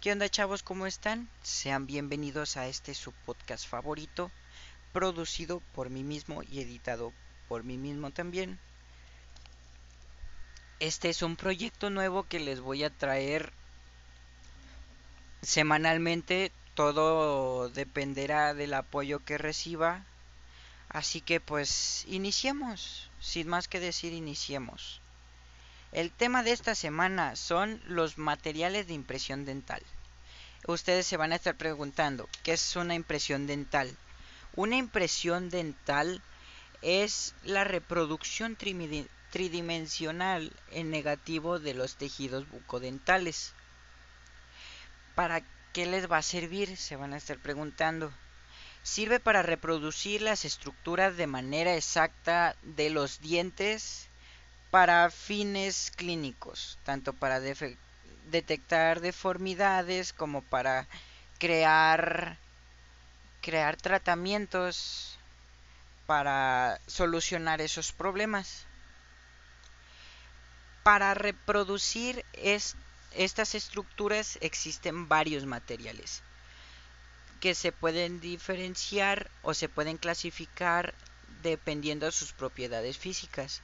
¿Qué onda chavos? ¿Cómo están? Sean bienvenidos a este su podcast favorito, producido por mí mismo y editado por mí mismo también. Este es un proyecto nuevo que les voy a traer semanalmente. Todo dependerá del apoyo que reciba. Así que pues iniciemos. Sin más que decir, iniciemos. El tema de esta semana son los materiales de impresión dental. Ustedes se van a estar preguntando, ¿qué es una impresión dental? Una impresión dental es la reproducción tridimensional en negativo de los tejidos bucodentales. ¿Para qué les va a servir? Se van a estar preguntando. Sirve para reproducir las estructuras de manera exacta de los dientes para fines clínicos, tanto para detectar deformidades como para crear crear tratamientos para solucionar esos problemas. Para reproducir estas estructuras existen varios materiales que se pueden diferenciar o se pueden clasificar dependiendo de sus propiedades físicas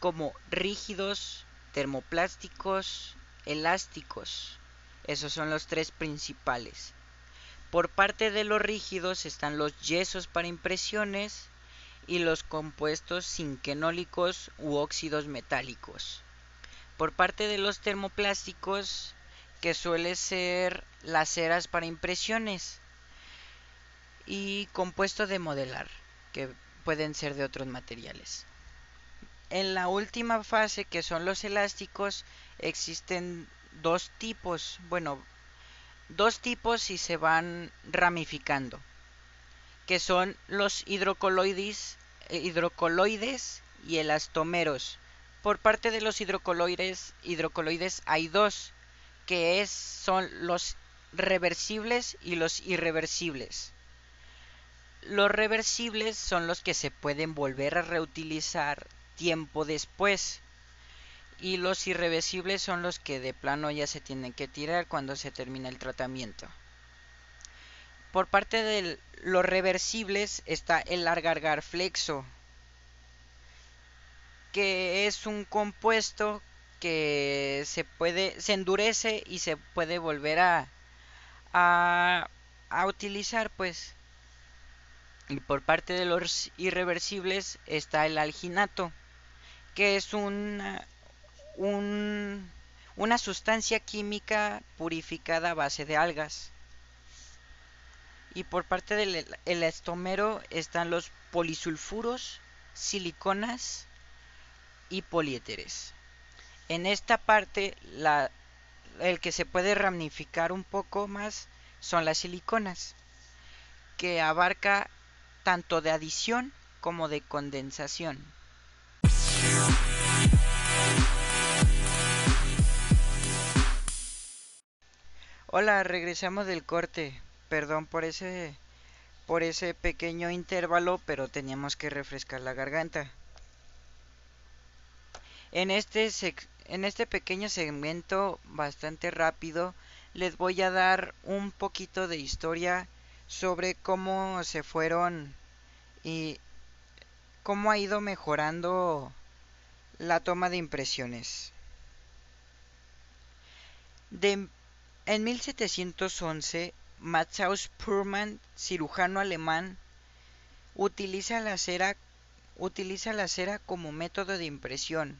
como rígidos, termoplásticos, elásticos. Esos son los tres principales. Por parte de los rígidos están los yesos para impresiones y los compuestos sinquenólicos u óxidos metálicos. Por parte de los termoplásticos, que suele ser las ceras para impresiones y compuesto de modelar, que pueden ser de otros materiales en la última fase, que son los elásticos, existen dos tipos, bueno, dos tipos y se van ramificando, que son los hidrocoloides, eh, hidrocoloides y elastómeros. Por parte de los hidrocoloides, hidrocoloides hay dos, que es, son los reversibles y los irreversibles. Los reversibles son los que se pueden volver a reutilizar tiempo después. Y los irreversibles son los que de plano ya se tienen que tirar cuando se termina el tratamiento. Por parte de los reversibles está el largar flexo, que es un compuesto que se puede se endurece y se puede volver a a, a utilizar pues y por parte de los irreversibles está el alginato que es una, una sustancia química purificada a base de algas. Y por parte del estómero están los polisulfuros, siliconas y poliéteres. En esta parte, el que se puede ramificar un poco más son las siliconas, que abarca tanto de adición como de condensación. Hola, regresamos del corte. Perdón por ese por ese pequeño intervalo, pero teníamos que refrescar la garganta. En este en este pequeño segmento bastante rápido les voy a dar un poquito de historia sobre cómo se fueron y cómo ha ido mejorando la toma de impresiones. En 1711, Matthaus Purman, cirujano alemán, utiliza la cera utiliza la cera como método de impresión.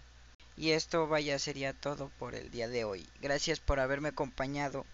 Y esto vaya sería todo por el día de hoy. Gracias por haberme acompañado.